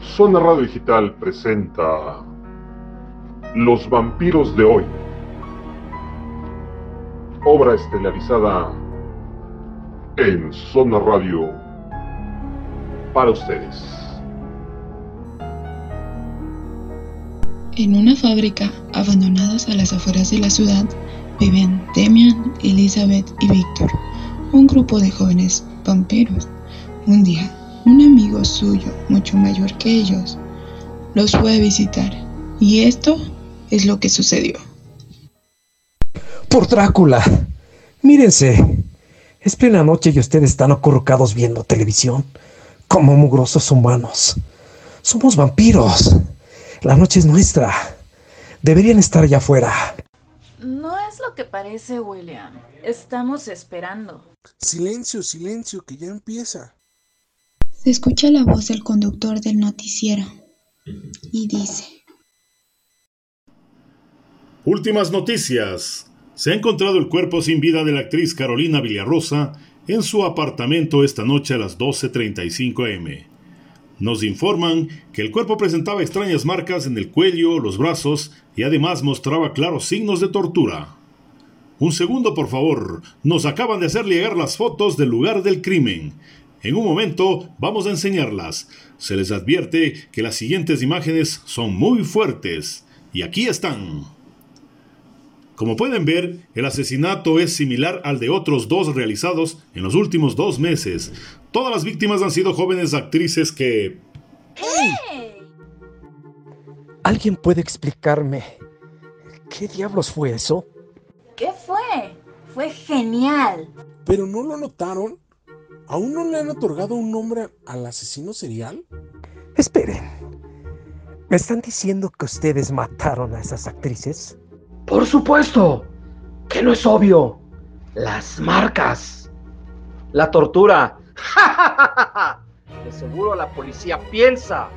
Zona Radio Digital presenta Los vampiros de hoy. Obra estelarizada en Zona Radio para ustedes. En una fábrica, abandonadas a las afueras de la ciudad, viven Demian, Elizabeth y Víctor, un grupo de jóvenes vampiros. Un día, un amigo suyo, mucho mayor que ellos, los fue a visitar. Y esto es lo que sucedió. Por Drácula. Mírense. Es plena noche y ustedes están acurrucados viendo televisión, como mugrosos humanos. Somos vampiros. La noche es nuestra. Deberían estar allá afuera. No es lo que parece, William. Estamos esperando. Silencio, silencio, que ya empieza. Se escucha la voz del conductor del noticiero y dice, Últimas noticias. Se ha encontrado el cuerpo sin vida de la actriz Carolina Villarrosa en su apartamento esta noche a las 12.35 am. Nos informan que el cuerpo presentaba extrañas marcas en el cuello, los brazos y además mostraba claros signos de tortura. Un segundo, por favor. Nos acaban de hacer llegar las fotos del lugar del crimen. En un momento vamos a enseñarlas. Se les advierte que las siguientes imágenes son muy fuertes. Y aquí están. Como pueden ver, el asesinato es similar al de otros dos realizados en los últimos dos meses. Todas las víctimas han sido jóvenes actrices que... ¿Alguien puede explicarme qué diablos fue eso? ¿Qué fue? Fue genial. ¿Pero no lo notaron? ¿Aún no le han otorgado un nombre al asesino serial? Esperen. ¿Me están diciendo que ustedes mataron a esas actrices? Por supuesto, que no es obvio. Las marcas. La tortura. De seguro la policía piensa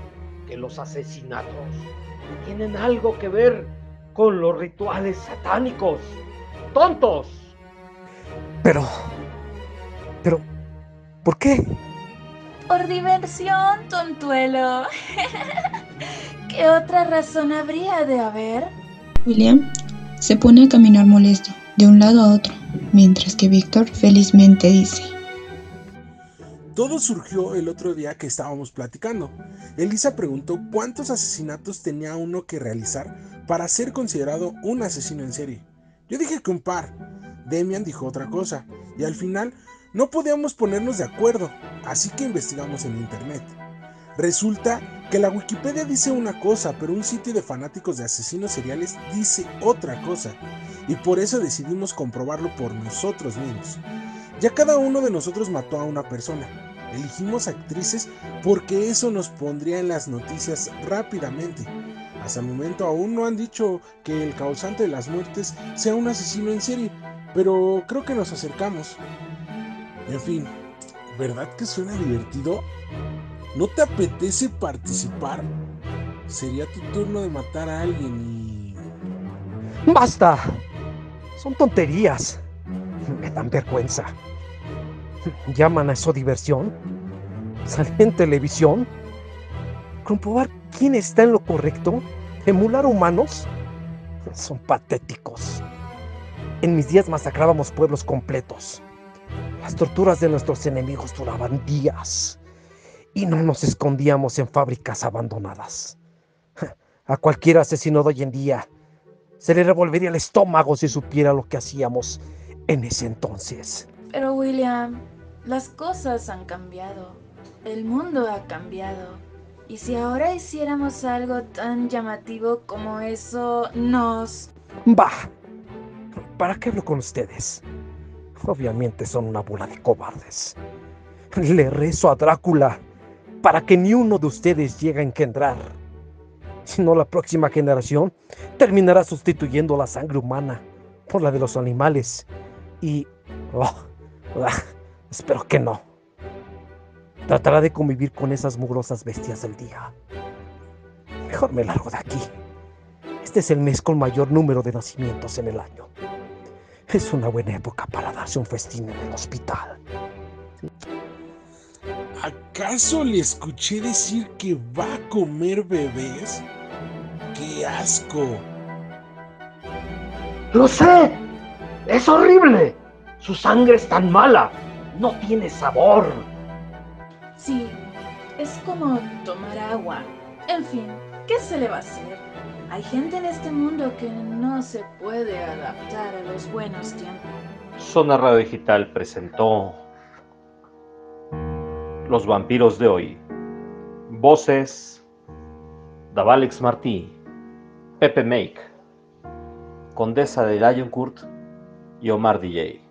que los asesinatos tienen algo que ver con los rituales satánicos. ¡Tontos! Pero... Pero... ¿Por qué? Por diversión, tontuelo. ¿Qué otra razón habría de haber? William se pone a caminar molesto de un lado a otro, mientras que Víctor felizmente dice, Todo surgió el otro día que estábamos platicando. Elisa preguntó cuántos asesinatos tenía uno que realizar para ser considerado un asesino en serie. Yo dije que un par. Demian dijo otra cosa. Y al final no podíamos ponernos de acuerdo, así que investigamos en internet. Resulta que la Wikipedia dice una cosa, pero un sitio de fanáticos de asesinos seriales dice otra cosa, y por eso decidimos comprobarlo por nosotros mismos. Ya cada uno de nosotros mató a una persona. Elegimos actrices porque eso nos pondría en las noticias rápidamente. Hasta el momento aún no han dicho que el causante de las muertes sea un asesino en serie, pero creo que nos acercamos. En fin, ¿verdad que suena divertido? ¿No te apetece participar? Sería tu turno de matar a alguien y... ¡Basta! Son tonterías. Me dan vergüenza. ¿Llaman a eso diversión? ¿Salir en televisión? ¿Comprobar quién está en lo correcto? ¿Emular humanos? Son patéticos. En mis días masacrábamos pueblos completos. Las torturas de nuestros enemigos duraban días y no nos escondíamos en fábricas abandonadas. A cualquier asesino de hoy en día se le revolvería el estómago si supiera lo que hacíamos en ese entonces. Pero William, las cosas han cambiado. El mundo ha cambiado. Y si ahora hiciéramos algo tan llamativo como eso, nos... Bah, ¿para qué hablo con ustedes? Obviamente son una bola de cobardes. Le rezo a Drácula para que ni uno de ustedes llegue a engendrar. Si no, la próxima generación terminará sustituyendo la sangre humana por la de los animales. Y... oh, ah, espero que no. Tratará de convivir con esas mugrosas bestias del día. Mejor me largo de aquí. Este es el mes con mayor número de nacimientos en el año. Es una buena época para darse un festín en el hospital. ¿Acaso le escuché decir que va a comer bebés? ¡Qué asco! ¡Lo sé! ¡Es horrible! Su sangre es tan mala. No tiene sabor. Sí, es como tomar agua. En fin, ¿qué se le va a hacer? Hay gente en este mundo que no se puede adaptar a los buenos tiempos. Zona Radio Digital presentó Los vampiros de hoy. Voces Davalex Martí, Pepe Make, Condesa de Lioncourt y Omar DJ.